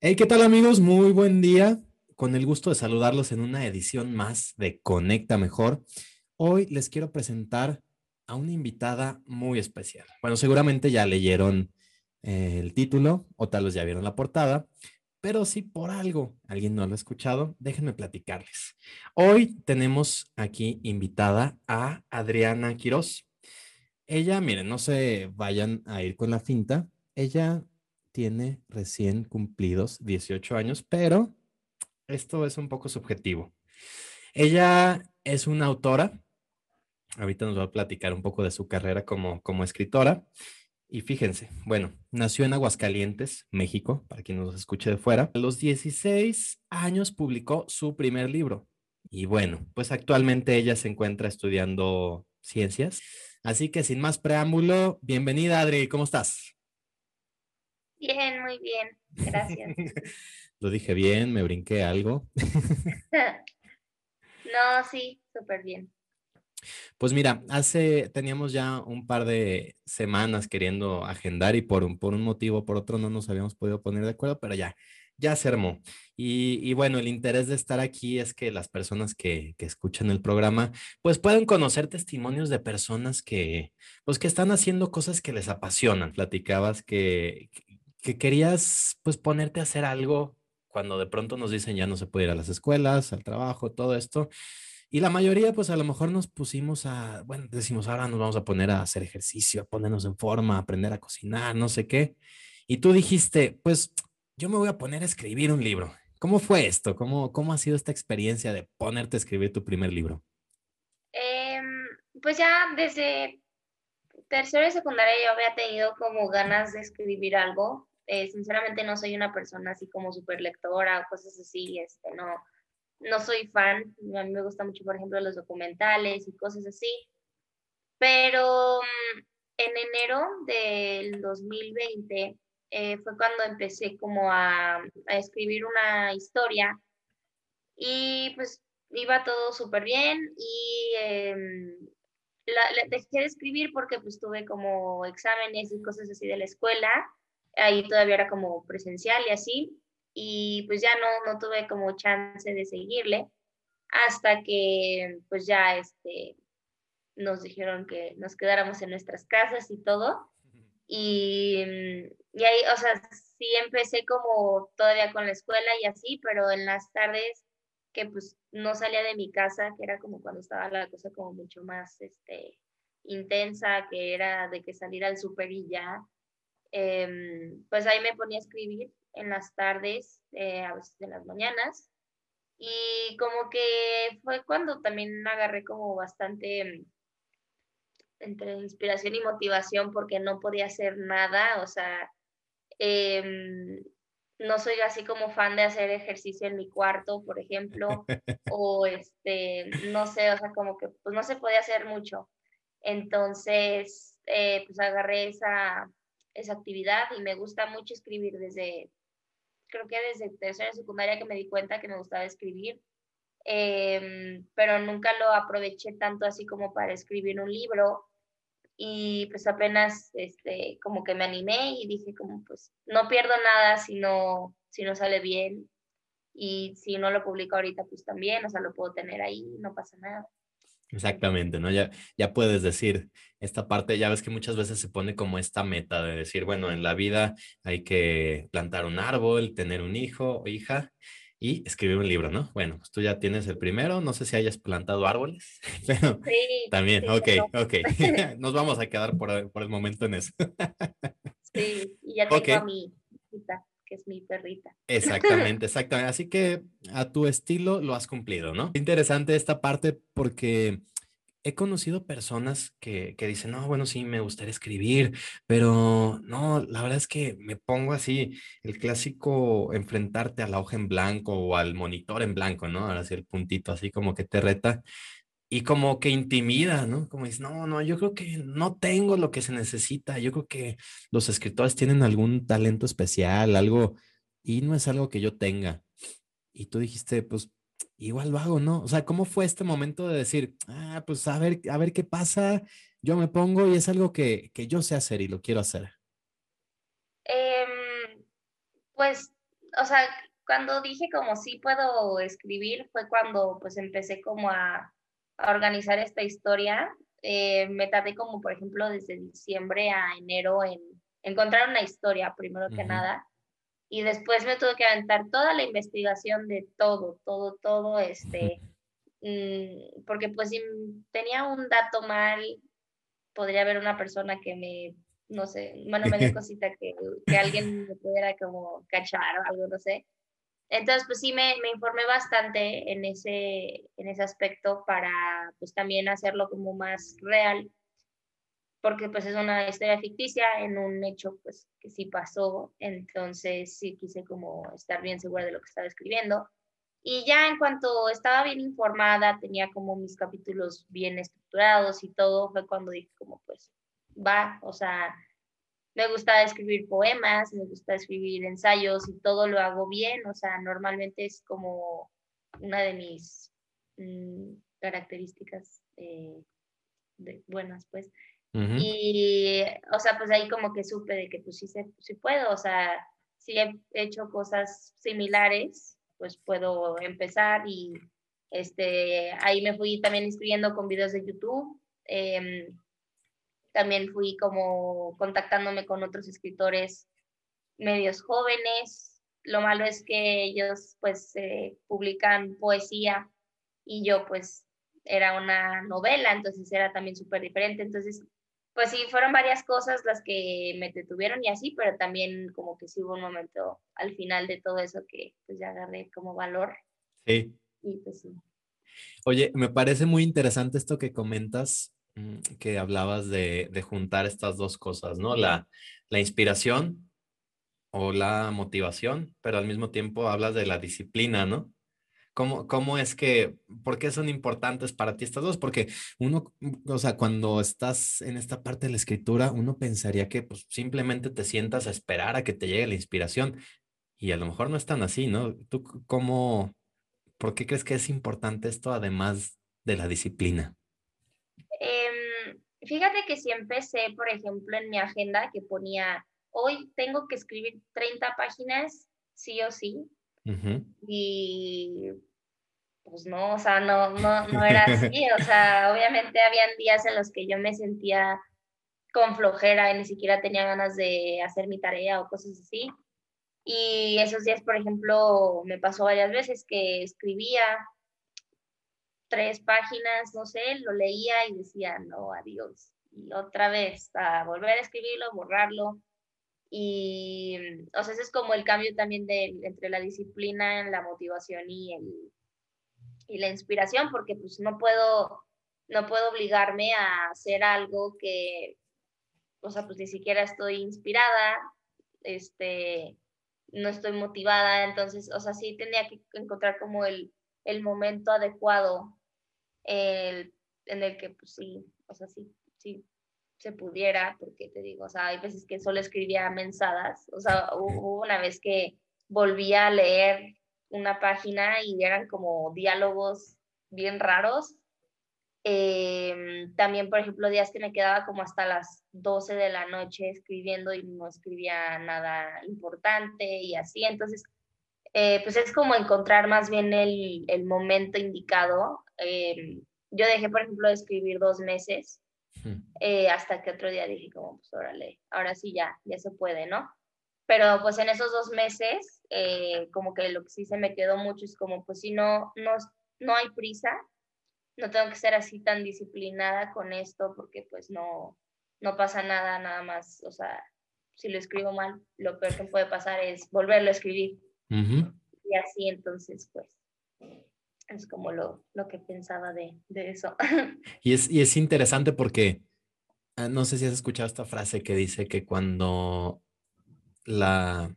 Hey, ¿qué tal amigos? Muy buen día. Con el gusto de saludarlos en una edición más de Conecta Mejor. Hoy les quiero presentar a una invitada muy especial. Bueno, seguramente ya leyeron eh, el título o tal vez ya vieron la portada, pero si por algo alguien no lo ha escuchado, déjenme platicarles. Hoy tenemos aquí invitada a Adriana Quiroz. Ella, miren, no se vayan a ir con la finta. Ella tiene recién cumplidos 18 años, pero esto es un poco subjetivo. Ella es una autora. Ahorita nos va a platicar un poco de su carrera como, como escritora. Y fíjense, bueno, nació en Aguascalientes, México, para quien nos escuche de fuera. A los 16 años publicó su primer libro. Y bueno, pues actualmente ella se encuentra estudiando ciencias. Así que sin más preámbulo, bienvenida Adri, ¿cómo estás? Bien, muy bien, gracias. Lo dije bien, me brinqué algo. no, sí, súper bien. Pues mira, hace, teníamos ya un par de semanas queriendo agendar y por un, por un motivo o por otro no nos habíamos podido poner de acuerdo, pero ya, ya se armó. Y, y bueno, el interés de estar aquí es que las personas que, que, escuchan el programa, pues puedan conocer testimonios de personas que, pues que están haciendo cosas que les apasionan. Platicabas que, que querías pues ponerte a hacer algo cuando de pronto nos dicen ya no se puede ir a las escuelas, al trabajo, todo esto. Y la mayoría, pues a lo mejor nos pusimos a, bueno, decimos, ahora nos vamos a poner a hacer ejercicio, a ponernos en forma, a aprender a cocinar, no sé qué. Y tú dijiste, pues yo me voy a poner a escribir un libro. ¿Cómo fue esto? ¿Cómo, cómo ha sido esta experiencia de ponerte a escribir tu primer libro? Eh, pues ya desde tercero y secundaria yo había tenido como ganas de escribir algo. Eh, sinceramente no soy una persona así como súper lectora o cosas así, este, no, no soy fan, a mí me gusta mucho, por ejemplo, los documentales y cosas así, pero mm, en enero del 2020 eh, fue cuando empecé como a, escribir una historia y pues iba todo súper bien y la, la, dejé de escribir porque pues tuve como exámenes y cosas así de la escuela ahí todavía era como presencial y así, y pues ya no, no tuve como chance de seguirle hasta que pues ya este, nos dijeron que nos quedáramos en nuestras casas y todo. Y, y ahí, o sea, sí empecé como todavía con la escuela y así, pero en las tardes que pues no salía de mi casa, que era como cuando estaba la cosa como mucho más este, intensa, que era de que salir al súper y ya, eh, pues ahí me ponía a escribir en las tardes, eh, a veces en las mañanas. Y como que fue cuando también agarré como bastante em, entre inspiración y motivación porque no podía hacer nada, o sea, eh, no soy así como fan de hacer ejercicio en mi cuarto, por ejemplo, o este, no sé, o sea, como que pues no se podía hacer mucho. Entonces, eh, pues agarré esa, esa actividad y me gusta mucho escribir desde, creo que desde tercera secundaria que me di cuenta que me gustaba escribir, eh, pero nunca lo aproveché tanto así como para escribir un libro y pues apenas este, como que me animé y dije como pues no pierdo nada si no, si no sale bien y si no lo publico ahorita pues también, o sea, lo puedo tener ahí, no pasa nada. Exactamente, ¿no? Ya, ya puedes decir esta parte, ya ves que muchas veces se pone como esta meta de decir, bueno, en la vida hay que plantar un árbol, tener un hijo o hija y escribir un libro, ¿no? Bueno, pues tú ya tienes el primero, no sé si hayas plantado árboles, pero sí, también, sí, ok, ok, nos vamos a quedar por, por, el momento en eso. sí, y ya tengo okay. a mi hijita que es mi perrita. Exactamente, exactamente. Así que a tu estilo lo has cumplido, ¿no? Interesante esta parte porque he conocido personas que, que, dicen, no, bueno, sí, me gustaría escribir, pero no, la verdad es que me pongo así, el clásico enfrentarte a la hoja en blanco o al monitor en blanco, ¿no? Ahora sí, el puntito así como que te reta y como que intimida, ¿no? Como dices, no, no, yo creo que no tengo lo que se necesita, yo creo que los escritores tienen algún talento especial, algo, y no es algo que yo tenga. Y tú dijiste, pues igual lo hago, ¿no? O sea, ¿cómo fue este momento de decir, ah, pues a ver, a ver qué pasa, yo me pongo y es algo que, que yo sé hacer y lo quiero hacer? Em, pues, o sea, cuando dije como sí puedo escribir fue cuando pues empecé como a a organizar esta historia. Eh, me tardé como, por ejemplo, desde diciembre a enero en encontrar una historia, primero que nada. Y después me tuve que aventar toda la investigación de todo, todo, todo, este, mm, porque pues si tenía un dato mal, podría haber una persona que me, no sé, bueno, me dio cosita que, que alguien me pudiera como cachar o algo, no sé. Entonces, pues sí, me, informé bastante en ese, en ese aspecto para, pues también hacerlo como más real, porque pues es una historia ficticia en un hecho, pues que sí pasó, entonces sí quise como estar bien segura de lo que estaba escribiendo. Y ya en cuanto estaba bien informada, tenía como mis capítulos bien estructurados y todo, fue cuando dije como pues va, o sea, me gusta escribir poemas, me gusta escribir ensayos y todo lo hago bien, o sea, normalmente es como una de mis mm, características eh, buenas, pues. Y, o sea, pues ahí como que supe de que pues sí, sí puedo, o sea, si he hecho cosas similares, pues puedo empezar y este, ahí me fui también inscribiendo con videos de YouTube. Eh, también fui como contactándome con otros escritores medios jóvenes. Lo malo es que ellos pues publican poesía y yo pues era una novela, entonces era también súper diferente. Entonces, pues sí, fueron varias cosas las que me detuvieron y así, pero también como que sí hubo un momento al final de todo eso que pues ya agarré como valor. Sí. Y pues sí. Oye, me parece muy interesante esto que comentas que hablabas de, juntar estas dos cosas, ¿no? La, la inspiración o la motivación, pero al mismo tiempo hablas de la disciplina, ¿no? ¿Cómo, ¿Cómo, es que, por qué son importantes para ti estas dos? Porque uno, mm, o sea, cuando estás en esta parte de la escritura, uno pensaría que pues, simplemente te sientas a esperar a que te llegue la inspiración y a lo mejor no es tan así, ¿no? ¿Tú cómo, por qué crees que es importante esto además de la disciplina? Fíjate que si empecé, por ejemplo, en mi agenda que ponía, hoy tengo que escribir 30 páginas, sí o sí. Y pues no, o sea, no, no, no era así. O sea, obviamente habían días en los que yo me sentía con flojera y ni siquiera tenía ganas de hacer mi tarea o cosas así. Y esos días, por ejemplo, me pasó varias veces que escribía tres páginas, no sé, lo leía y decía, no, adiós. Y otra vez, a volver a escribirlo, borrarlo. Y, o sea, ese es como el cambio también de, entre la disciplina, la motivación y, el, y la inspiración, porque pues no puedo, no puedo obligarme a hacer algo que, o sea, pues ni siquiera estoy inspirada, este, no estoy motivada, entonces, o sea, sí tenía que encontrar como el, el momento adecuado el, en el que pues sí, o sea, sí, sí se pudiera, porque te digo, o sea, hay veces que solo escribía mensadas, o sea, hubo una vez que volví a leer una página y eran como diálogos bien raros. Em, también, por ejemplo, días que me quedaba como hasta las 12 de la noche escribiendo y no escribía nada importante y así. Entonces, eh, pues es como encontrar más bien el, el momento indicado. Eh, yo dejé, por ejemplo, de escribir dos meses, eh, hasta que otro día dije como, pues órale, ahora sí ya, ya se puede, ¿no? Pero pues en esos dos meses, como que lo que sí se me quedó mucho es como, pues si no, no, no hay prisa, no tengo que ser así tan disciplinada con esto porque pues no, no pasa nada, nada más, o sea, si lo escribo mal, lo peor que puede pasar es volverlo a escribir. Y así entonces, pues, es como lo, lo que pensaba de, de eso. Y es, y es interesante porque ah, no sé si has escuchado esta frase que dice que cuando la,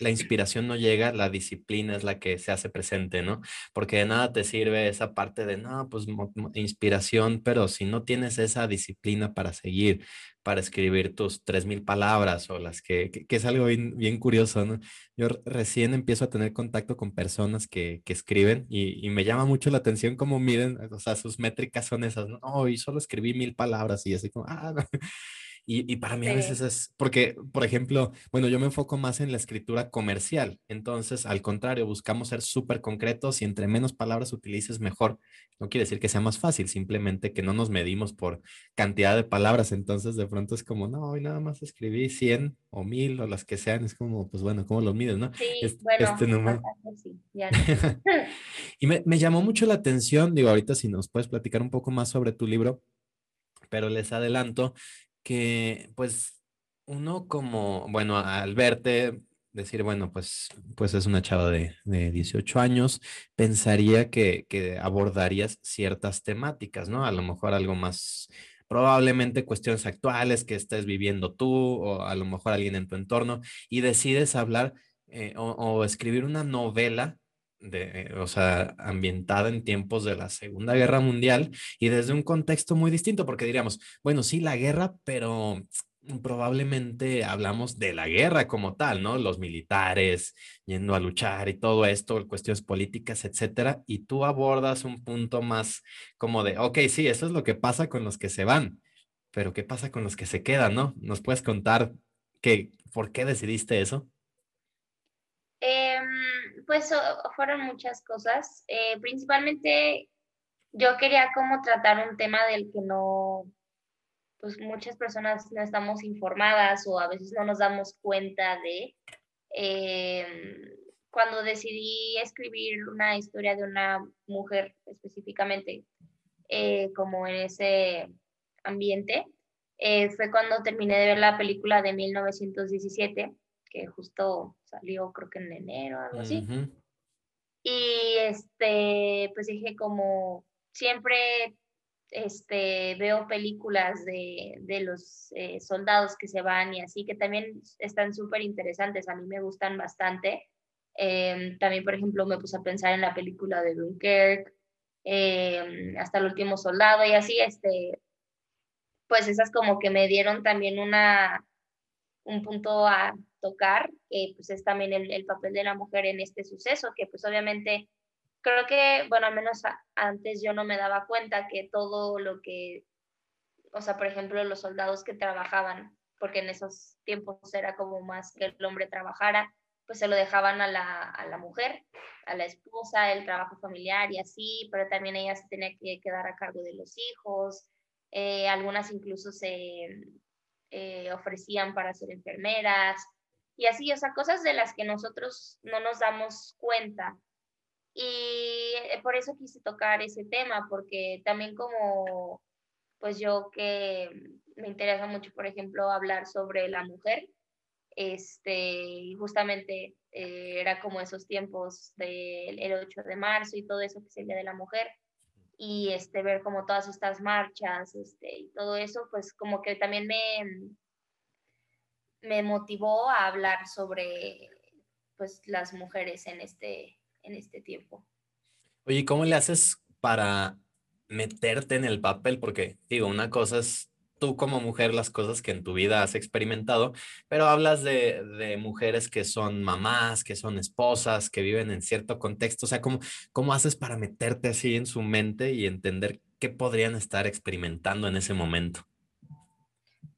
la inspiración no llega, la disciplina es la que se hace presente, ¿no? Porque de nada te sirve esa parte de, no, pues inspiración, pero si no tienes esa disciplina para seguir, para escribir tus tres mil palabras o las que, que, es algo bien, curioso, ¿no? Yo recién empiezo a tener contacto con personas que, que escriben y, y, me llama mucho la atención cómo miden, o sea, sus métricas son esas, ¿no? Y solo escribí mil palabras y así como, ah, no. Y, para mí a veces es, porque, por ejemplo, bueno, yo me enfoco más en la escritura comercial, entonces al contrario, buscamos ser súper concretos y entre menos palabras utilices mejor. No quiere decir que sea más fácil, simplemente que no nos medimos por cantidad de palabras, entonces de pronto es como, no, hoy nada más escribí 100 o 1000 o las que sean, es como, pues bueno, ¿cómo los mides, no? Sí, este, bueno, este número. Sí, ya y me, me llamó mucho la atención, digo, ahorita si nos puedes platicar un poco más sobre tu libro, pero les adelanto que pues uno como, bueno, al verte, decir, bueno, pues, pues es una chava de, de 18 años, pensaría que, que, abordarías ciertas temáticas, ¿no? A lo mejor algo más, probablemente cuestiones actuales que estés viviendo tú o a lo mejor alguien en tu entorno y decides hablar eh, o, o, escribir una novela de, o sea, ambientada en tiempos de la Segunda Guerra Mundial y desde un contexto muy distinto, porque diríamos, bueno, sí, la guerra, pero probablemente hablamos de la guerra como tal, ¿no? Los militares yendo a luchar y todo esto, cuestiones políticas, etcétera, y tú abordas un punto más como de, ok, sí, eso es lo que pasa con los que se van, pero ¿qué pasa con los que se quedan, no? ¿Nos puedes contar que, por qué decidiste eso? Pues fueron muchas cosas. Eh, principalmente yo quería como tratar un tema del que no, pues muchas personas no estamos informadas o a veces no nos damos cuenta de. Em, cuando decidí escribir una historia de una mujer específicamente, eh, como en ese ambiente, eh, fue cuando terminé de ver la película de 1917 que justo salió creo que en enero, algo así. Y este, pues dije como siempre este, veo películas de, de los eh, soldados que se van y así, que también están súper interesantes, a mí me gustan bastante. Em, también, por ejemplo, me puse a pensar en la película de Dunkirk, eh, hasta el último soldado y así, este, pues esas como que me dieron también una, un punto a tocar, que pues es también el, papel de la mujer en este suceso, que pues obviamente creo que, bueno, al menos antes yo no me daba cuenta que todo lo que, o sea, por ejemplo, los soldados que trabajaban, porque en esos tiempos era como más que el hombre trabajara, pues se lo dejaban a la, a la mujer, a la esposa, el trabajo familiar y así, pero también ella se tenía que quedar a cargo de los hijos, eh, algunas incluso se, eh, ofrecían para ser enfermeras y así, o sea, cosas de las que nosotros no nos damos cuenta. Y eh, por eso quise tocar ese tema, porque también como, pues yo que me interesa mucho, por ejemplo, hablar sobre la mujer, este, justamente eh, era como esos tiempos del 8 de marzo y todo eso que es el Día de la Mujer, y este, ver como todas estas marchas este, y todo eso, pues como que también me, me motivó a hablar sobre pues las mujeres en este, en este tiempo. Oye, ¿cómo le haces para meterte en el papel? Porque digo, una cosa es tú como mujer las cosas que en tu vida has experimentado, pero hablas de, de, mujeres que son mamás, que son esposas, que viven en cierto contexto. O sea, ¿cómo, ¿cómo haces para meterte así en su mente y entender qué podrían estar experimentando en ese momento?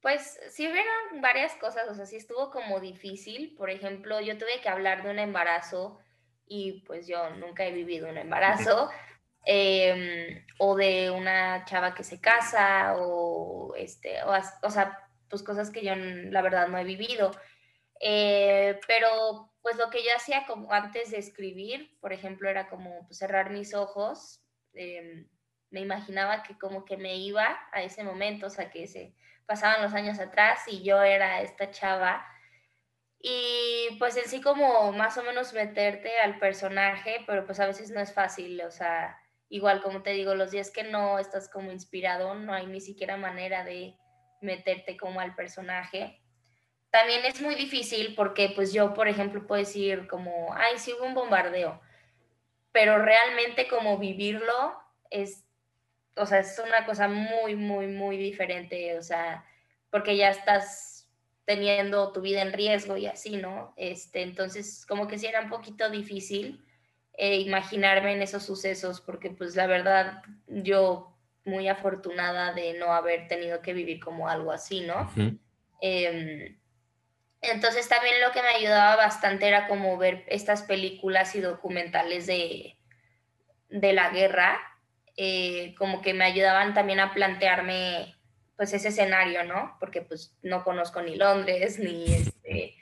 Pues sí hubieron varias cosas, o sea, sí estuvo como difícil. Por ejemplo, yo tuve que hablar de un embarazo y pues yo nunca he vivido un embarazo. Em, o de una chava que se casa, o, este, o, sea, pues cosas que yo la verdad no he vivido. Eh, pero pues lo que yo hacía como antes de escribir, por ejemplo, era como pues, cerrar mis ojos, em, me imaginaba que como que me iba a ese momento, o sea, que se pasaban los años atrás y yo era esta chava y pues en sí como más o menos meterte al personaje, pero pues a veces no es fácil, o sea, igual como te digo, los días que no estás como inspirado, no hay ni siquiera manera de meterte como al personaje. También es muy difícil porque pues yo, por ejemplo, puedo decir como, ay, sí hubo un bombardeo, pero realmente como vivirlo es, o sea, es una cosa muy, muy, muy diferente, o sea, porque ya estás teniendo tu vida en riesgo y así, ¿no? Este, entonces, como que sí era un poquito difícil eh, imaginarme en esos sucesos, porque pues la verdad, yo muy afortunada de no haber tenido que vivir como algo así, ¿no? Em, entonces también lo que me ayudaba bastante era como ver estas películas y documentales de, de la guerra, eh, como que me ayudaban también a plantearme pues ese escenario, ¿no? Porque pues no conozco ni Londres, ni este,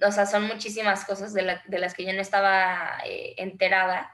o sea, son muchísimas cosas de, las que yo no estaba eh, enterada.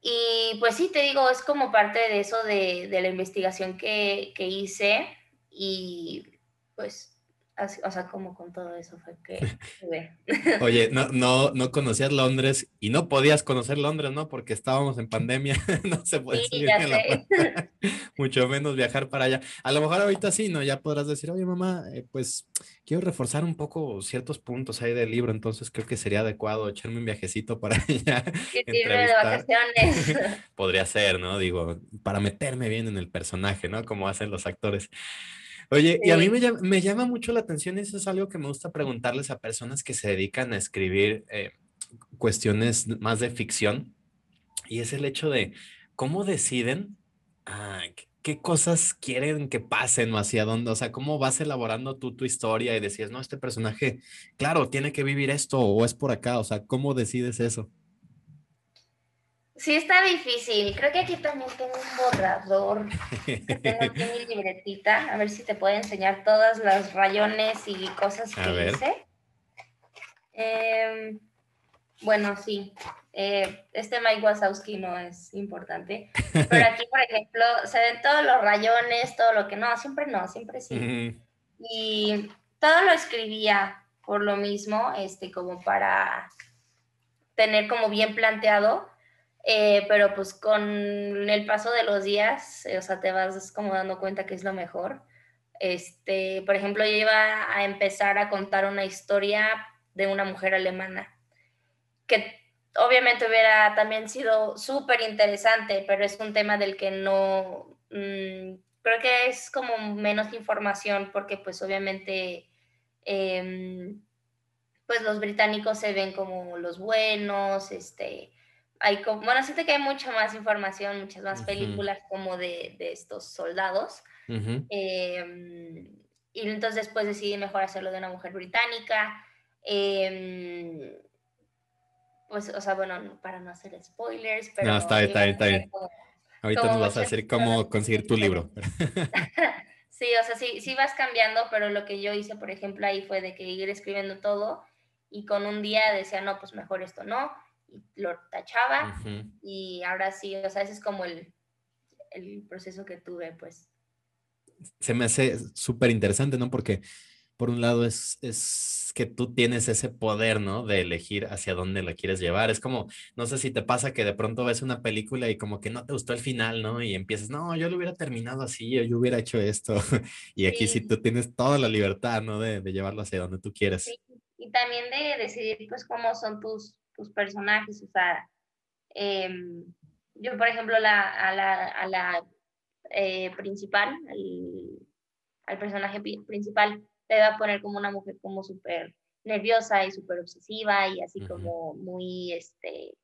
Y pues sí, te digo, es como parte de eso de, la investigación que, que, hice y pues o sea, como con todo eso fue que... Oye, no, no, no conocías Londres y no podías conocer Londres, ¿no? Porque estábamos en pandemia, no se puede sí, la mucho menos viajar para allá. A lo mejor ahorita sí, ¿no? Ya podrás decir, oye, mamá, eh, pues quiero reforzar un poco ciertos puntos ahí del libro, entonces creo que sería adecuado echarme un viajecito para allá. de vacaciones. Podría ser, ¿no? Digo, para meterme bien en el personaje, ¿no? Como hacen los actores. Oye, y a mí me llama, me llama, mucho la atención, y eso es algo que me gusta preguntarles a personas que se dedican a escribir eh, cuestiones más de ficción, y es el hecho de cómo deciden ah, qué cosas quieren que pasen o hacia dónde, o sea, cómo vas elaborando tú tu historia y decías, no, este personaje, claro, tiene que vivir esto o es por acá, o sea, ¿cómo decides eso? Sí, está difícil. Creo que aquí también tengo un borrador. tengo aquí mi libretita. A ver si te puedo enseñar todos los rayones y cosas que hice. Em, bueno, sí. Eh, este Mike Wazowski no es importante. Pero aquí, por ejemplo, se ven todos los rayones, todo lo que no, siempre no, siempre sí. Y todo lo escribía por lo mismo, este, como para tener como bien planteado eh, pero pues con el paso de los días, eh, o sea, te vas como dando cuenta que es lo mejor. Este, por ejemplo, yo iba a empezar a contar una historia de una mujer alemana, que obviamente hubiera también sido súper interesante, pero es un tema del que no, mm, creo que es como menos información porque pues obviamente... Em, pues los británicos se ven como los buenos, este, hay como, bueno, siento que hay mucha más información, muchas más películas como de, de, estos soldados. Em, y entonces después decidí mejor hacerlo de una mujer británica. Em, pues, o sea, bueno, para no hacer spoilers, pero... No, está bien, está bien, está bien. Ahorita nos vas a decir cómo conseguir tu libro. sí, o sea, sí, sí vas cambiando, pero lo que yo hice, por ejemplo, ahí fue de que ir escribiendo todo y con un día decía, no, pues mejor esto no, lo tachaba y ahora sí, o sea, ese es como el, el proceso que tuve, pues. Se me hace súper interesante, ¿no? Porque por un lado es, es que tú tienes ese poder, ¿no? De elegir hacia dónde la quieres llevar. Es como, no sé si te pasa que de pronto ves una película y como que no te gustó el final, ¿no? Y empiezas, no, yo lo hubiera terminado así, o yo hubiera hecho esto. y aquí sí. tú tienes toda la libertad, ¿no? De, de llevarlo hacia donde tú quieres. Sí. Y también de decidir, pues, cómo son tus, tus personajes, o sea, em, yo por ejemplo la, a la, a la eh, principal, al, personaje principal, le voy a poner como una mujer como súper nerviosa y súper obsesiva y así como muy, este,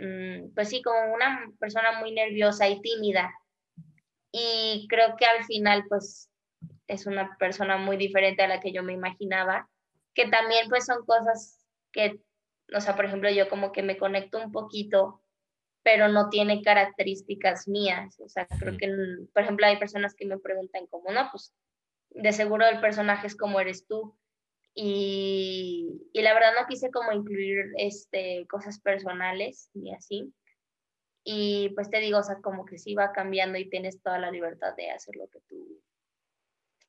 mm, pues sí, como una persona muy nerviosa y tímida. Y creo que al final, pues, es una persona muy diferente a la que yo me imaginaba, que también, pues, son cosas que o sea, por ejemplo, yo como que me conecto un poquito, pero no tiene características mías. O sea, creo que, por ejemplo, hay personas que me preguntan como, no, pues de seguro el personaje es como eres tú. Y, y la verdad no quise como incluir este, cosas personales ni así. Y pues te digo, o sea, como que sí va cambiando y tienes toda la libertad de hacer lo que tú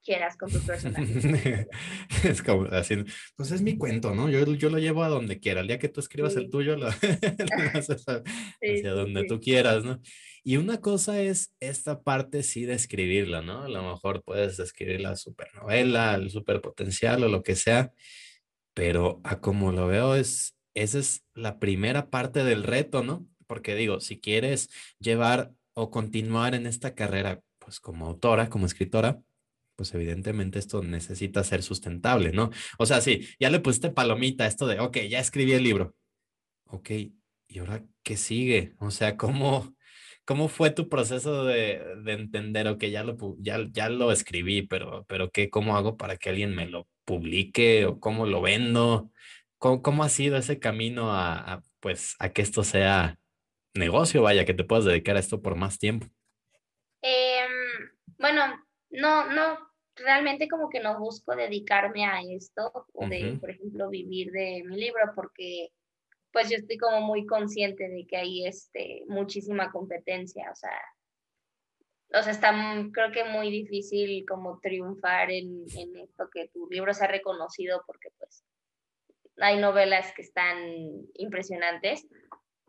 quieras con tu personaje. es como así, pues es mi cuento, ¿no? Yo, yo lo llevo a donde quiera. El día que tú escribas el tuyo, lo, haces hacia donde tú quieras, ¿no? Y una cosa es esta parte sí de escribirla, ¿no? A lo mejor puedes escribir la supernovela, el superpotencial o lo que sea, pero a como lo veo es, esa es la primera parte del reto, ¿no? Porque digo, si quieres llevar o continuar en esta carrera, pues como autora, como escritora, pues evidentemente esto necesita ser sustentable, ¿no? O sea, sí, ya le pusiste palomita esto de, ok, ya escribí el libro. Ok, ¿y ahora qué sigue? O sea, ¿cómo, cómo fue tu proceso de, de entender, ok, ya lo, ya, ya lo escribí, pero, pero ¿qué, cómo hago para que alguien me lo publique o cómo lo vendo? ¿Cómo, cómo ha sido ese camino a, pues, a que esto sea negocio, vaya, que te puedas dedicar a esto por más tiempo? Eh, bueno, no, no, realmente como que no busco dedicarme a esto o de, por ejemplo, vivir de mi libro porque pues yo estoy como muy consciente de que hay este, muchísima competencia, o sea, o sea, está creo que muy difícil como triunfar en, en esto, que tu libro sea reconocido porque pues hay novelas que están impresionantes,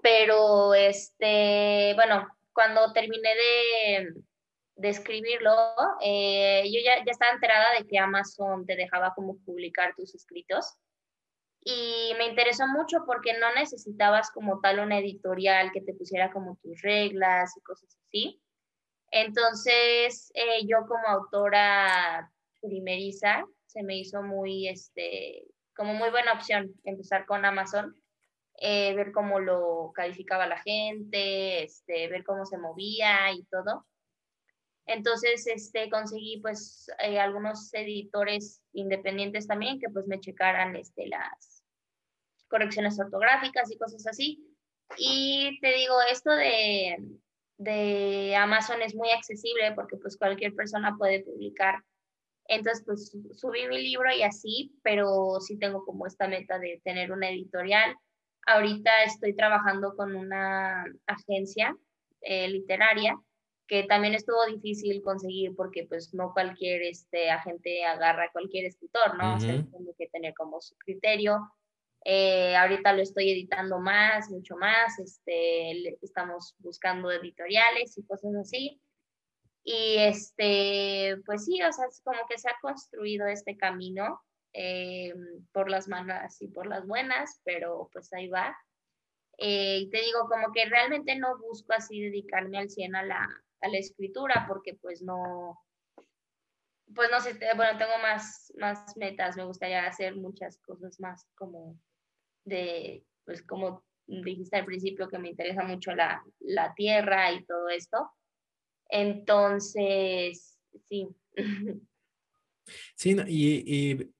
pero este, bueno, cuando terminé de, de escribirlo, eh, yo ya, ya estaba enterada de que Amazon te dejaba como publicar tus escritos y me interesó mucho porque no necesitabas como tal una editorial que te pusiera como tus reglas y cosas así. Entonces, eh, yo como autora primeriza, se me hizo muy, este, como muy buena opción empezar con Amazon, eh, ver cómo lo calificaba la gente, este, ver cómo se movía y todo. Entonces, este, conseguí pues eh, algunos editores independientes también que pues me checaran este, las correcciones ortográficas y cosas así. Y te digo, esto de, de Amazon es muy accesible porque pues cualquier persona puede publicar. Entonces, pues subí mi libro y así, pero sí tengo como esta meta de tener una editorial. Ahorita estoy trabajando con una agencia eh, literaria que también estuvo difícil conseguir porque pues no cualquier este, agente agarra a cualquier escritor, ¿no? O sea, tiene que tener como su criterio. Eh, ahorita lo estoy editando más, mucho más, este, estamos buscando editoriales y cosas así. Y este, pues sí, o sea, es como que se ha construido este camino eh, por las malas y por las buenas, pero pues ahí va. Eh, y te digo, como que realmente no busco así dedicarme al 100 a la, a la escritura porque pues no, pues no sé, bueno, tengo más, más metas, me gustaría hacer muchas cosas más como de, pues como dijiste al principio que me interesa mucho la, la tierra y todo esto. Entonces, sí. Sí, y, y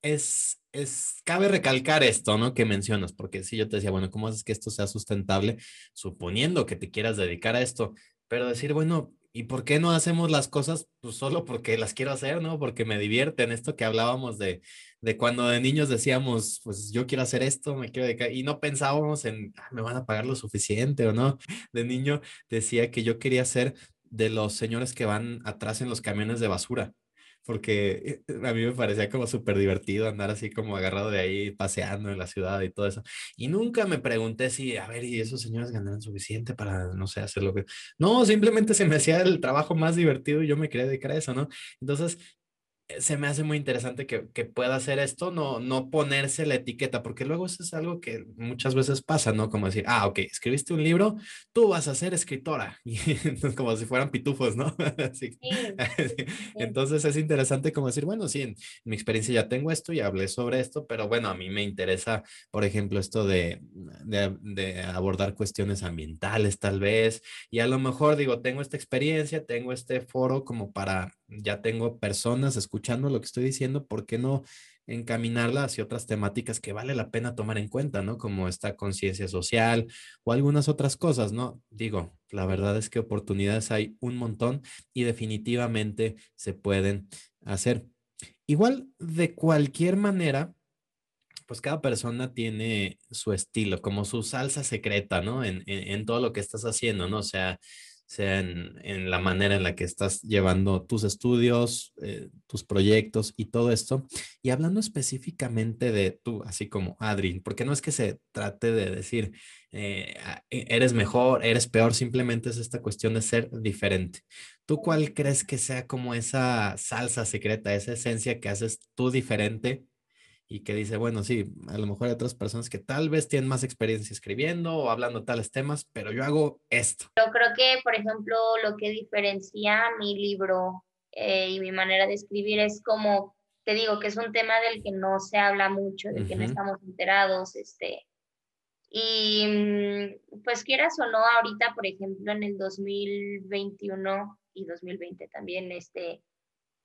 es, es, cabe recalcar esto, ¿no? Que mencionas, porque si yo te decía, bueno, ¿cómo haces que esto sea sustentable? Suponiendo que te quieras dedicar a esto, pero decir, bueno, ¿y por qué no hacemos las cosas pues solo porque las quiero hacer, ¿no? Porque me divierten, esto que hablábamos de, de cuando de niños decíamos, pues yo quiero hacer esto, me quiero dedicar, y no pensábamos en, ah, me van a pagar lo suficiente o no. De niño decía que yo quería ser de los señores que van atrás en los camiones de basura porque eh, a mí me parecía como súper divertido andar así como agarrado de ahí, paseando en la ciudad y todo eso. Y nunca me pregunté si, a ver, ¿y esos señores ganarán suficiente para, no sé, hacer lo que... No, simplemente se me hacía el trabajo más divertido y yo me quería dedicar a eso, ¿no? Entonces, se me hace muy interesante que, que, pueda hacer esto, no, no ponerse la etiqueta, porque luego eso es algo que muchas veces pasa, ¿no? Como decir, ah, ok, escribiste un libro, tú vas a ser escritora, y, como si fueran pitufos, ¿no? Así, Entonces es interesante como decir, bueno, sí, en, mi experiencia ya tengo esto y hablé sobre esto, pero bueno, a mí me interesa, por ejemplo, esto de, de, de abordar cuestiones ambientales tal vez, y a lo mejor digo, tengo esta experiencia, tengo este foro como para ya tengo personas escuchando lo que estoy diciendo, ¿por qué no encaminarla hacia otras temáticas que vale la pena tomar en cuenta, ¿no? Como esta conciencia social o algunas otras cosas, ¿no? Digo, la verdad es que oportunidades hay un montón y definitivamente se pueden hacer. Igual, de cualquier manera, pues cada persona tiene su estilo, como su salsa secreta, ¿no? En, en, en todo lo que estás haciendo, ¿no? O sea, sea en, la manera en la que estás llevando tus estudios, eh, tus proyectos y todo esto. Y hablando específicamente de tú, así como Adri, porque no es que se trate de decir, eh, e, eres mejor, eres peor, simplemente es esta cuestión de ser diferente. ¿Tú cuál crees que sea como esa salsa secreta, esa esencia que haces tú diferente y que dice, bueno, sí, a lo mejor hay otras personas que tal vez tienen más experiencia escribiendo o hablando tales temas, pero yo hago esto. Yo creo que, por ejemplo, lo que diferencia mi libro eh, y mi manera de escribir es como, te digo, que es un tema del que no se habla mucho, del que no estamos enterados, este, y mm, pues quieras o no, ahorita, por ejemplo, en el 2021 y 2020 también, este,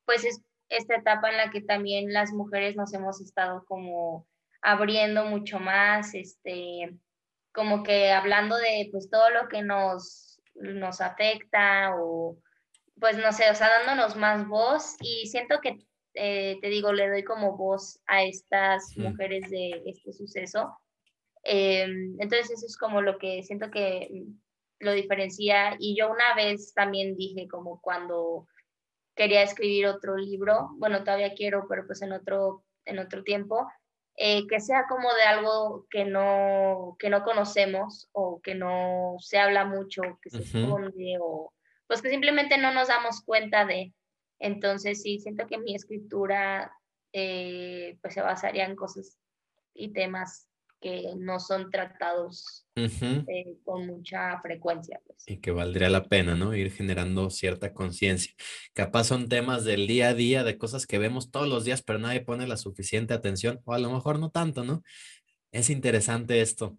pues es esta etapa en la que también las mujeres nos hemos estado como abriendo mucho más, este, como que hablando de pues todo lo que nos, nos afecta o pues no sé, o sea, dándonos más voz. Y siento que, eh, te digo, le doy como voz a estas mujeres de este suceso. Em, entonces eso es como lo que siento que lo diferencia. Y yo una vez también dije como cuando quería escribir otro libro, bueno, todavía quiero, pero pues en otro, en otro tiempo, eh, que sea como de algo que no, que no conocemos o que no se habla mucho, que se esconde o pues que simplemente no nos damos cuenta de. Entonces sí, siento que mi escritura eh, pues se basaría en cosas y temas que no son tratados eh, con mucha frecuencia. Pues. Y que valdría la pena, ¿no? Ir generando cierta conciencia. Capaz son temas del día a día, de cosas que vemos todos los días, pero nadie pone la suficiente atención, o a lo mejor no tanto, ¿no? Es interesante esto.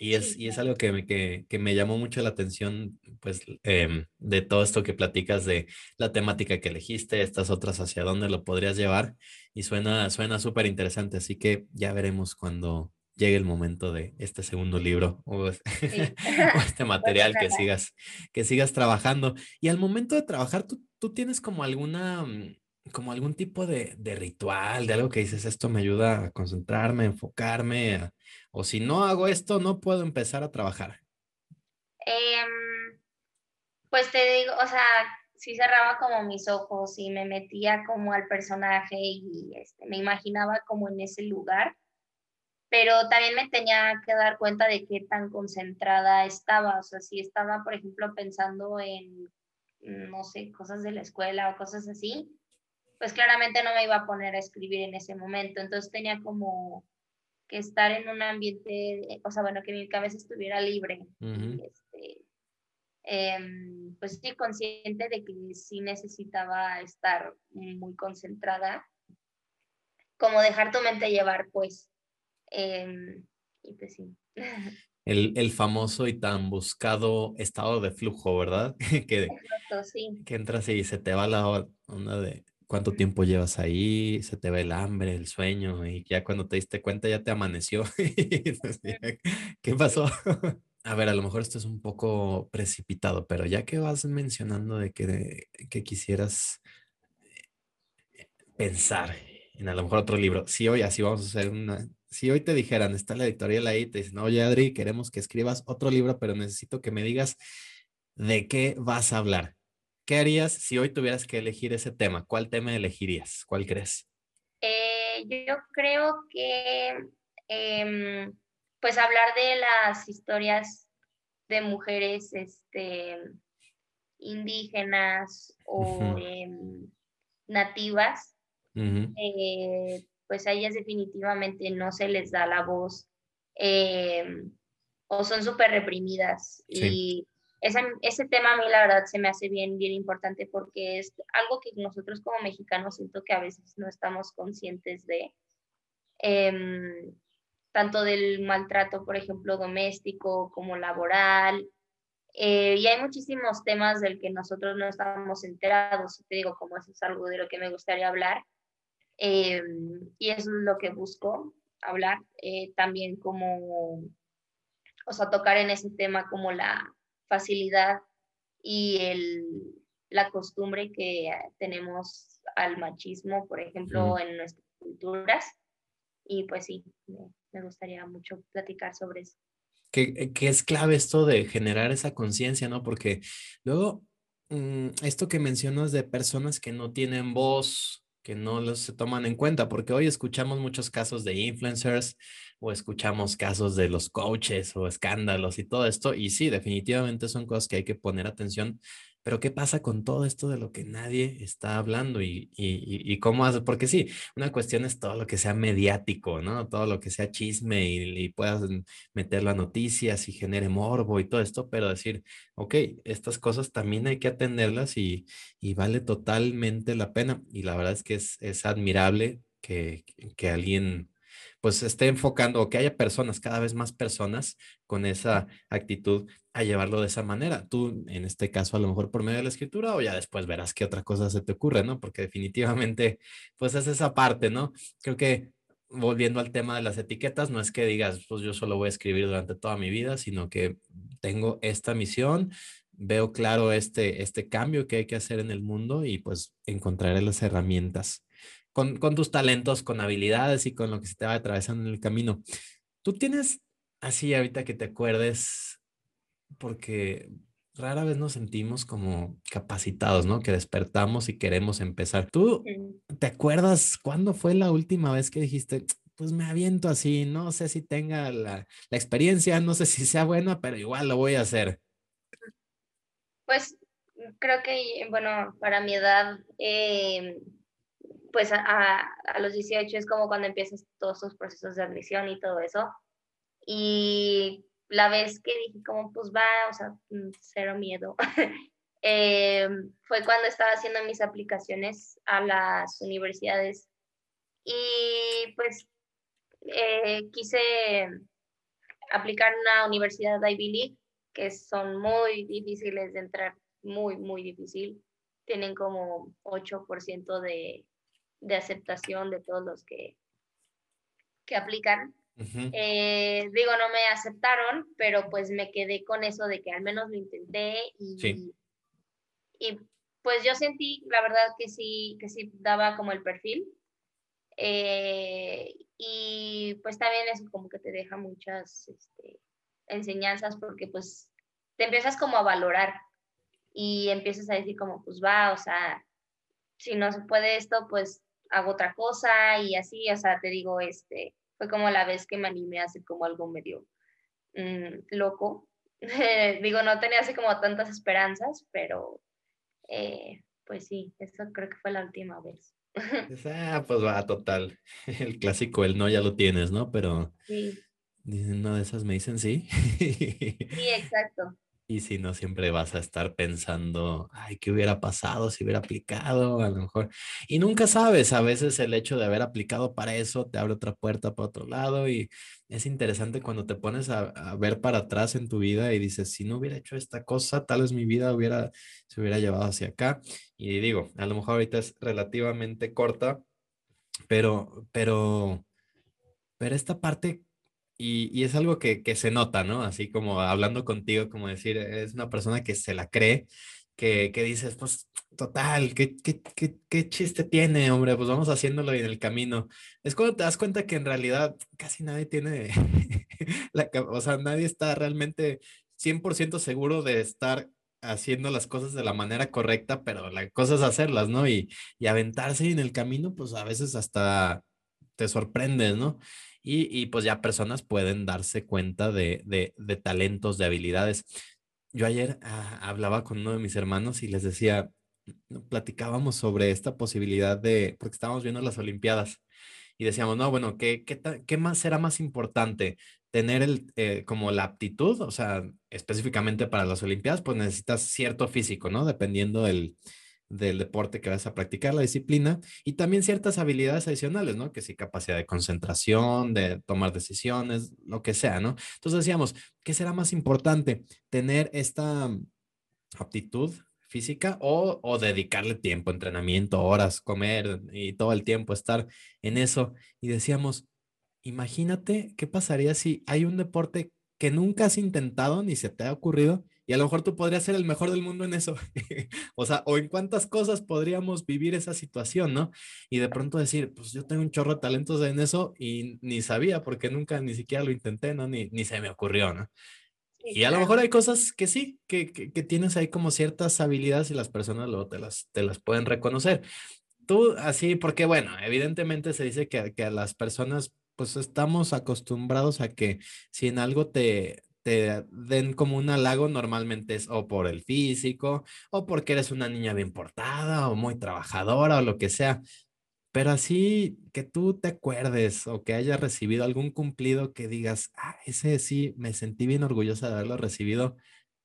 Y es, y es algo que me, que, que me llamó mucho la atención, pues, em, de todo esto que platicas de la temática que elegiste, estas otras hacia dónde lo podrías llevar. Y suena suena súper interesante, así que ya veremos cuando, llegue el momento de este segundo libro o, este material que sigas, que sigas trabajando. Y al momento de trabajar, ¿tú, tú tienes como alguna, mm, como algún tipo de, de, ritual, de algo que dices, esto me ayuda a concentrarme, a enfocarme, o si no hago esto, no puedo empezar a trabajar? Em, pues te digo, o sea, sí cerraba como mis ojos y me metía como al personaje y este, me imaginaba como en ese lugar pero también me tenía que dar cuenta de qué tan concentrada estaba, o sea, si estaba, por ejemplo, pensando en, no sé, cosas de la escuela o cosas así, pues claramente no me iba a poner a escribir en ese momento, entonces tenía como que estar en un ambiente, o sea, bueno, que mi cabeza estuviera libre, este, em, pues sí, consciente de que sí necesitaba estar muy concentrada, como dejar tu mente llevar, pues, Em, y pues sí. El, el, famoso y tan buscado estado de flujo, ¿verdad? que, Exacto, sí. que entras y se te va la onda de cuánto tiempo llevas ahí, se te va el hambre, el sueño, y ya cuando te diste cuenta ya te amaneció. ¿Qué pasó? A ver, a lo mejor esto es un poco precipitado, pero ya que vas mencionando de que, de, que quisieras eh, pensar en a lo mejor otro libro, si hoy así vamos a hacer una, si hoy te dijeran, está la editorial ahí, te dicen, oye Adri, queremos que escribas otro libro, pero necesito que me digas de qué vas a hablar. ¿Qué harías si hoy tuvieras que elegir ese tema? ¿Cuál tema elegirías? ¿Cuál crees? Eh, yo creo que, em, pues hablar de las historias de mujeres este, indígenas o em, nativas, pues a ellas definitivamente no se les da la voz eh, o son súper reprimidas. Y ese tema a mí la verdad se me hace bien, bien importante porque es algo que nosotros como mexicanos siento que a veces no estamos conscientes de. Em, tanto del maltrato, por ejemplo, doméstico como laboral. Eh, y hay muchísimos temas del que nosotros no estamos enterados. Te digo, como eso es algo de lo que me gustaría hablar. Eh, y es lo que busco hablar, eh, también como, o sea, tocar en ese tema como la facilidad y el, la costumbre que tenemos al machismo, por ejemplo, en nuestras culturas. Y pues sí, me, me gustaría mucho platicar sobre eso. que, que, es clave esto de generar esa conciencia, ¿no? Porque luego, mm, esto que mencionas de personas que no tienen voz, que no los se toman en cuenta, porque hoy escuchamos muchos casos de influencers o escuchamos casos de los coaches o escándalos y todo esto, y sí, definitivamente son cosas que hay que poner atención pero ¿qué pasa con todo esto de lo que nadie está hablando y, y, y cómo hace? Porque sí, una cuestión es todo lo que sea mediático, ¿no? Todo lo que sea chisme y, y puedas meter las noticias y genere morbo y todo esto, pero decir, ok, estas cosas también hay que atenderlas y, y vale totalmente la pena. Y la verdad es que es, es admirable que, que alguien pues esté enfocando o que haya personas, cada vez más personas con esa actitud a llevarlo de esa manera. Tú, en este caso, a lo mejor por medio de la escritura o ya después verás qué otra cosa se te ocurre, ¿no? Porque definitivamente, pues es esa parte, ¿no? Creo que volviendo al tema de las etiquetas, no es que digas, pues yo solo voy a escribir durante toda mi vida, sino que tengo esta misión, veo claro este, este cambio que hay que hacer en el mundo y pues encontraré las herramientas con, tus talentos, con habilidades y con lo que se te va atravesando en el camino. Tú tienes así ahorita que te acuerdes, porque rara vez nos sentimos como capacitados, ¿no? Que despertamos y queremos empezar. ¿Tú te acuerdas cuándo fue la última vez que dijiste, pues me aviento así, no sé si tenga la, experiencia, no sé si sea buena, pero igual lo voy a hacer? Pues creo que, bueno, para mi edad, eh, pues a, a, los 18 es como cuando empiezas todos esos procesos de admisión y todo eso. Y la vez que dije como pues va, o sea, mm, cero miedo, eh, fue cuando estaba haciendo mis aplicaciones a las universidades. Y pues eh, quise aplicar una universidad de Ivy League, que son muy difíciles de entrar, muy, muy difícil. Tienen como 8% de de aceptación de todos los que, que aplican. Eh, digo, no me aceptaron, pero pues me quedé con eso de que al menos lo intenté y, y pues yo sentí, la verdad, que sí, que sí daba como el perfil. Eh, y pues también eso como que te deja muchas este, enseñanzas porque pues te empiezas como a valorar y empiezas a decir como pues va, o sea, si no se puede esto, pues hago otra cosa y así, o sea, te digo, este, fue como la vez que me animé a hacer como algo medio mm, loco. digo, no tenía así como tantas esperanzas, pero eh, pues sí, eso creo que fue la última vez. ah, pues va, total. El clásico, el no ya lo tienes, ¿no? Pero sí. no de esas me dicen sí. sí, exacto. Y si no, siempre vas a estar pensando, ay, ¿qué hubiera pasado si hubiera aplicado? A lo mejor. Y nunca sabes, a veces el hecho de haber aplicado para eso te abre otra puerta para otro lado. Y es interesante cuando te pones a, ver para atrás en tu vida y dices, si no hubiera hecho esta cosa, tal vez mi vida hubiera, se hubiera llevado hacia acá. Y digo, a lo mejor ahorita es relativamente corta, pero, pero, pero esta parte y, es algo que, se nota, ¿no? Así como hablando contigo, como decir, es una persona que se la cree, que, dices, pues, total, ¿qué, qué, chiste tiene, hombre? Pues vamos haciéndolo en el camino. Es cuando te das cuenta que en realidad casi nadie tiene, la, o sea, nadie está realmente 100% seguro de estar haciendo las cosas de la manera correcta, pero la cosa es hacerlas, ¿no? Y, y aventarse en el camino, pues a veces hasta te sorprendes, ¿no? Y, pues ya personas pueden darse cuenta de, de, talentos, de habilidades. Yo ayer ah, hablaba con uno de mis hermanos y les decía, platicábamos sobre esta posibilidad de, porque estábamos viendo las Olimpiadas y decíamos, no, bueno, ¿qué, qué, más será más importante? Tener el, eh, como la aptitud, o sea, específicamente para las Olimpiadas, pues necesitas cierto físico, ¿no? Dependiendo del, del deporte que vas a practicar, la disciplina, y también ciertas habilidades adicionales, ¿no? Que sí, capacidad de concentración, de tomar decisiones, lo que sea, ¿no? Entonces decíamos, ¿qué será más importante? ¿Tener esta aptitud física o, o dedicarle tiempo, entrenamiento, horas, comer y todo el tiempo estar en eso? Y decíamos, imagínate qué pasaría si hay un deporte que nunca has intentado ni se te ha ocurrido Y a lo mejor tú podrías ser el mejor del mundo en eso. o sea, o en cuántas cosas podríamos vivir esa situación, ¿no? Y de pronto decir, pues yo tengo un chorro de talentos en eso y ni sabía porque nunca ni siquiera lo intenté, ¿no? Ni, ni se me ocurrió, ¿no? y a lo mejor hay cosas que sí, que, que, que, tienes ahí como ciertas habilidades y las personas luego te las, te las pueden reconocer. Tú así, porque bueno, evidentemente se dice que, que a las personas pues estamos acostumbrados a que si en algo te, den como un halago, normalmente es o por el físico, o porque eres una niña bien portada, o muy trabajadora, o lo que sea. Pero así que tú te acuerdes o que hayas recibido algún cumplido que digas, ah, ese sí, me sentí bien orgullosa de haberlo recibido.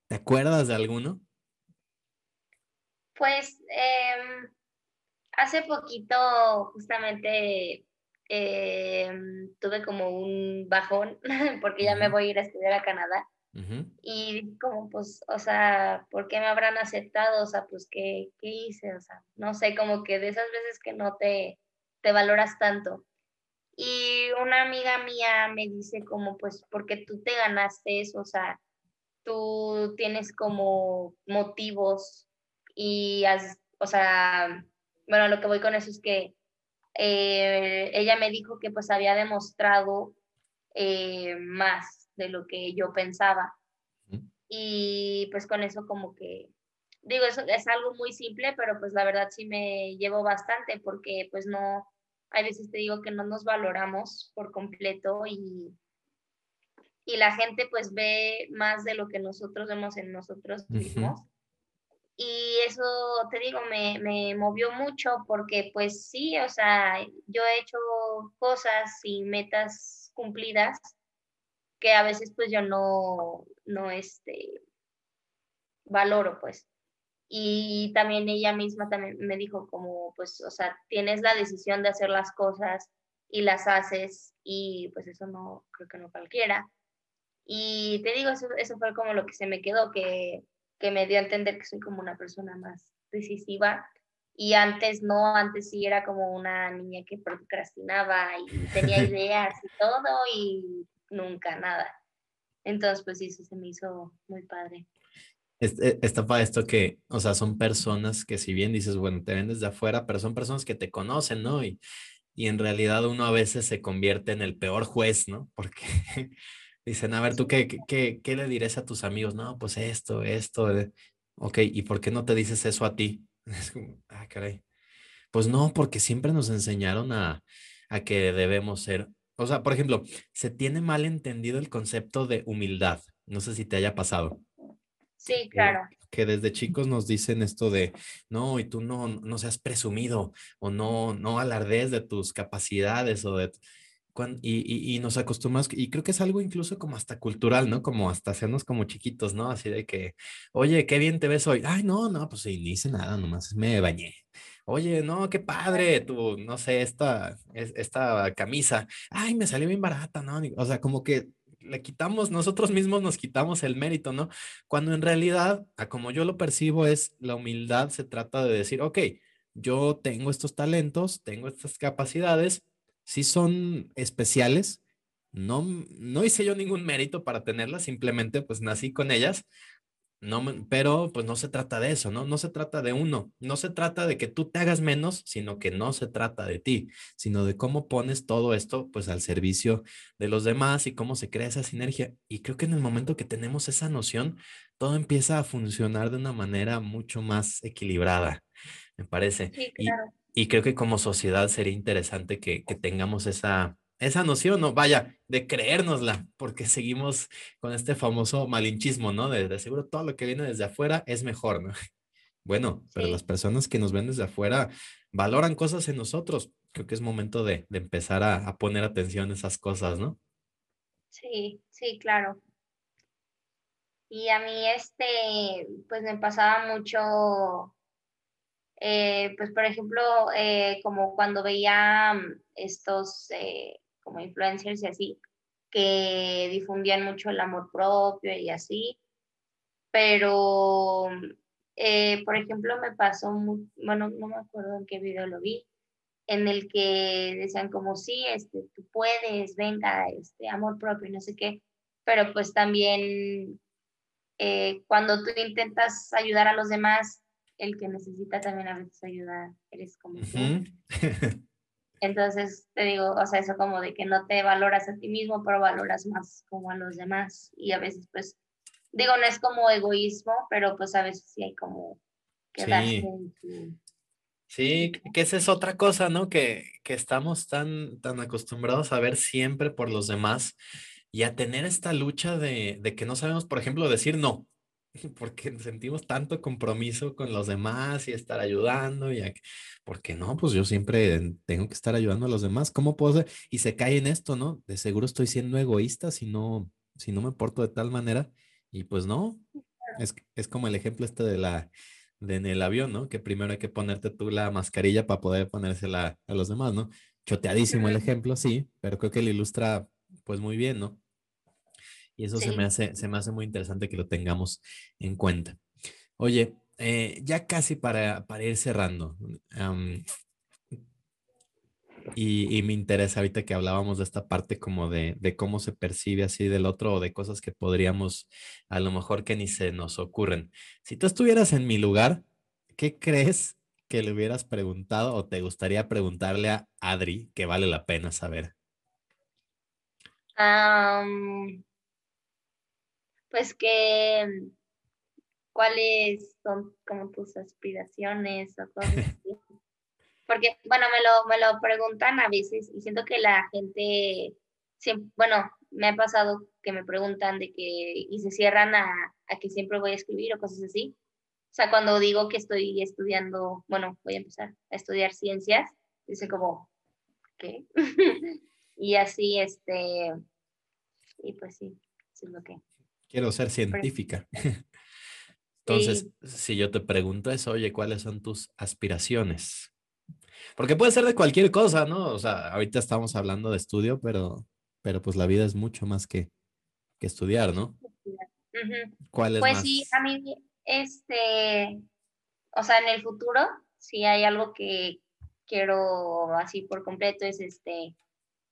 ¿Te acuerdas de alguno? Pues eh, hace poquito justamente Em, tuve como un bajón porque ya me voy a ir a estudiar a Canadá. Y como, pues, o sea, ¿por qué me habrán aceptado? O sea, pues, ¿qué, ¿qué, hice? O sea, no sé, como que de esas veces que no te, te valoras tanto. Y una amiga mía me dice como, pues, porque tú te ganaste eso, o sea, tú tienes como motivos y, has, o sea, bueno, lo que voy con eso es que eh, ella me dijo que pues había demostrado eh, más de lo que yo pensaba. Y pues con eso como que, digo, eso es algo muy simple, pero pues la verdad sí me llevo bastante porque pues no, hay veces te digo que no nos valoramos por completo y, y la gente pues ve más de lo que nosotros vemos en nosotros mismos. Y eso, te digo, me, me, movió mucho porque pues sí, o sea, yo he hecho cosas y metas cumplidas que a veces pues yo no, no, este, valoro pues. Y también ella misma también me dijo como, pues, o sea, tienes la decisión de hacer las cosas y las haces y pues eso no, creo que no cualquiera. Y te digo, eso, eso fue como lo que se me quedó, que que me dio a entender que soy como una persona más decisiva. Y antes no, antes sí era como una niña que procrastinaba y tenía ideas y todo y nunca nada. Entonces, pues sí, eso se me hizo muy padre. Eh, está para esto que, o sea, son personas que si bien dices, bueno, te ven desde afuera, pero son personas que te conocen, ¿no? Y, y en realidad uno a veces se convierte en el peor juez, ¿no? Porque Dicen, a ver, ¿tú qué, qué, qué le dirás a tus amigos? No, pues esto, esto. Eh, ok, ¿y por qué no te dices eso a ti? Es como, ah, caray. Pues no, porque siempre nos enseñaron a, a que debemos ser. O sea, por ejemplo, se tiene mal entendido el concepto de humildad. No sé si te haya pasado. Sí, claro. Que desde chicos nos dicen esto de, no, y tú no, no seas presumido o no, no alardees de tus capacidades o de y, nos acostumbramos, y creo que es algo incluso como hasta cultural, ¿no? Como hasta hacernos como chiquitos, ¿no? Así de que, oye, qué bien te ves hoy. Ay, no, no, pues sí, ni hice nada, nomás me bañé. Oye, no, qué padre, tú, no sé, esta, esta camisa. Ay, me salió bien barata, ¿no? O sea, como que le quitamos, nosotros mismos nos quitamos el mérito, ¿no? Cuando en realidad, a como yo lo percibo, es la humildad, se trata de decir, ok, yo tengo estos talentos, tengo estas capacidades, sí son especiales. No, no hice yo ningún mérito para tenerlas, simplemente pues nací con ellas. No, pero pues no se trata de eso, ¿no? No se trata de uno, no se trata de que tú te hagas menos, sino que no se trata de ti, sino de cómo pones todo esto pues al servicio de los demás y cómo se crea esa sinergia. Y creo que en el momento que tenemos esa noción, todo empieza a funcionar de una manera mucho más equilibrada, me parece. Sí, claro. Y creo que como sociedad sería interesante que, que tengamos esa, esa noción, ¿no? Vaya, de creérnosla, porque seguimos con este famoso malinchismo, ¿no? De, seguro todo lo que viene desde afuera es mejor, ¿no? Bueno, pero las personas que nos ven desde afuera valoran cosas en nosotros. Creo que es momento de, de empezar a, a, poner atención a esas cosas, ¿no? Sí, sí, claro. Y a mí, este, pues me pasaba mucho eh, pues por ejemplo, eh, como cuando veía mm, estos eh, como influencers y así, que difundían mucho el amor propio y así, pero por ejemplo me pasó, bueno, no me acuerdo en qué video lo vi, en el que decían como, sí, este, tú puedes, venga, este, amor propio y no sé qué, pero pues también eh, cuando tú intentas ayudar a los demás, el que necesita también a veces ayuda, eres como tú. Entonces, te digo, o sea, eso como de que no te valoras a ti mismo, pero valoras más como a los demás. Y a veces, pues, digo, no es como egoísmo, pero pues a veces sí hay como que sí. Sí, que esa es otra cosa, ¿no? Que, que estamos tan, tan acostumbrados a ver siempre por los demás y a tener esta lucha de, de que no sabemos, por ejemplo, decir no. porque sentimos tanto compromiso con los demás y estar ayudando y porque no, pues yo siempre tengo que estar ayudando a los demás, ¿cómo puedo ser? Y se cae en esto, ¿no? De seguro estoy siendo egoísta si no, si no me porto de tal manera y pues no, es, es como el ejemplo este de la, de en el avión, ¿no? Que primero hay que ponerte tú la mascarilla para poder ponérsela a los demás, ¿no? Choteadísimo el ejemplo, sí, pero creo que lo ilustra pues muy bien, ¿no? Y eso se, me hace, se me hace muy interesante que lo tengamos en cuenta. Oye, eh, ya casi para, para ir cerrando, y, me interesa ahorita que hablábamos de esta parte como de, de, cómo se percibe así del otro o de cosas que podríamos, a lo mejor que ni se nos ocurren. Si tú estuvieras en mi lugar, ¿qué crees que le hubieras preguntado o te gustaría preguntarle a Adri que vale la pena saber? Pues que cuáles son como tus aspiraciones o cosas así. Porque, bueno, me lo, me lo preguntan a veces y siento que la gente, siempre, bueno, me ha pasado que me preguntan de que, y se cierran a, a que siempre voy a escribir o cosas así. O sea, cuando digo que estoy estudiando, bueno, voy a empezar a estudiar ciencias, dicen como, ¿qué? y así, este, y pues sí, eso es lo que quiero ser científica. Entonces, si yo te pregunto eso, oye, ¿cuáles son tus aspiraciones? Porque puede ser de cualquier cosa, ¿no? O sea, ahorita estamos hablando de estudio, pero, pero pues la vida es mucho más que, que estudiar, ¿no? ¿Cuál es pues sí, a mí, este, o sea, en el futuro, si hay algo que quiero así por completo, es este,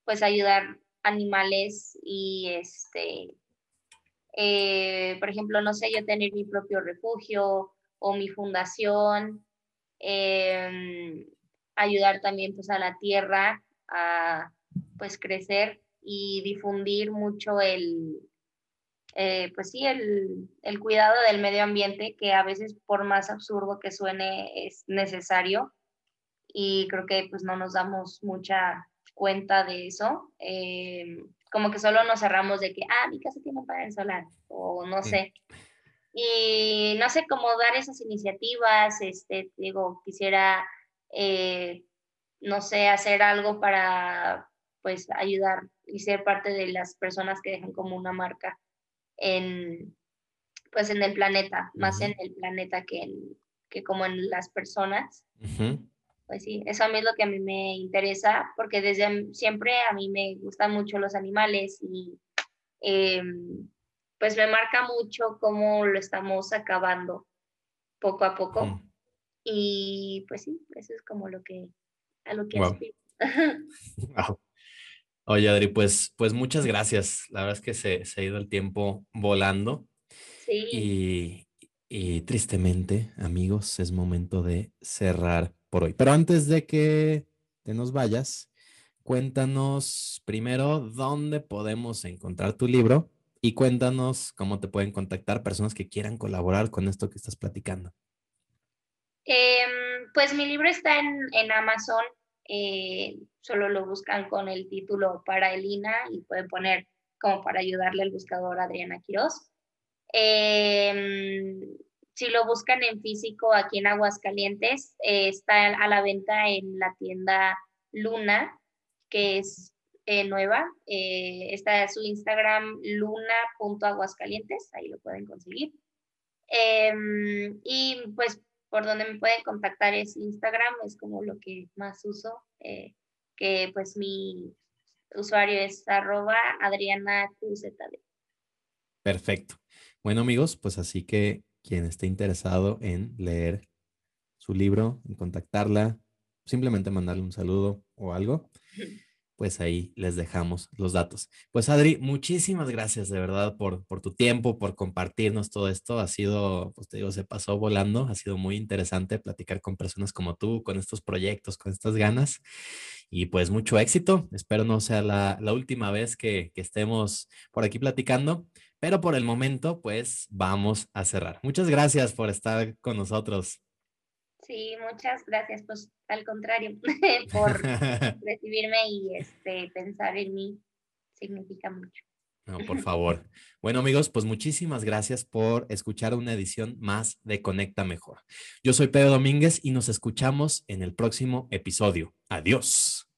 pues ayudar animales y este, eh, por ejemplo, no sé, yo tener mi propio refugio o mi fundación, em, ayudar también pues a la tierra a pues crecer y difundir mucho el, eh, pues sí, el, el, cuidado del medio ambiente, que a veces por más absurdo que suene es necesario y creo que pues no nos damos mucha cuenta de eso. Como que solo nos cerramos de que, ah, mi casa tiene panel solar, o no sé. Y no sé cómo dar esas iniciativas, este, digo, quisiera, eh, no sé, hacer algo para, pues, ayudar y ser parte de las personas que dejan como una marca en, pues, en el planeta, más en el planeta que, en, que como en las personas pues sí, eso a mí es lo que a mí me interesa, porque desde siempre a mí me gustan mucho los animales y em, pues me marca mucho cómo lo estamos acabando poco a poco. Mm. Y pues sí, eso es como lo que, a lo que aspiro. Oye, Adri, pues, pues muchas gracias. La verdad es que se, se ha ido el tiempo volando. Sí. Y, y tristemente, amigos, es momento de cerrar por hoy. Pero antes de que te nos vayas, cuéntanos primero dónde podemos encontrar tu libro y cuéntanos cómo te pueden contactar personas que quieran colaborar con esto que estás platicando. Em, pues mi libro está en, Amazon, eh, solo lo buscan con el título para Elina y pueden poner como para ayudarle al buscador Adriana Quiroz. Eh, si lo buscan en físico aquí en Aguascalientes, eh, está a la venta en la tienda Luna, que es eh, nueva. Eh, está su Instagram luna.aguascalientes, ahí lo pueden conseguir. Em, y pues por donde me pueden contactar es Instagram, es como lo que más uso, que pues mi usuario es arroba Adriana Perfecto. Bueno amigos, pues así que quien esté interesado en leer su libro, en contactarla, simplemente mandarle un saludo o algo, pues ahí les dejamos los datos. Pues Adri, muchísimas gracias de verdad por, por tu tiempo, por compartirnos todo esto. Ha sido, pues te digo, se pasó volando, ha sido muy interesante platicar con personas como tú, con estos proyectos, con estas ganas. Y pues mucho éxito. Espero no sea la, la última vez que, que estemos por aquí platicando, pero por el momento, pues vamos a cerrar. Muchas gracias por estar con nosotros. Sí, muchas gracias, pues al contrario, por recibirme y este, pensar en mí significa mucho. No, por favor. Bueno, amigos, pues muchísimas gracias por escuchar una edición más de Conecta Mejor. Yo soy Pedro Domínguez y nos escuchamos en el próximo episodio. Adiós.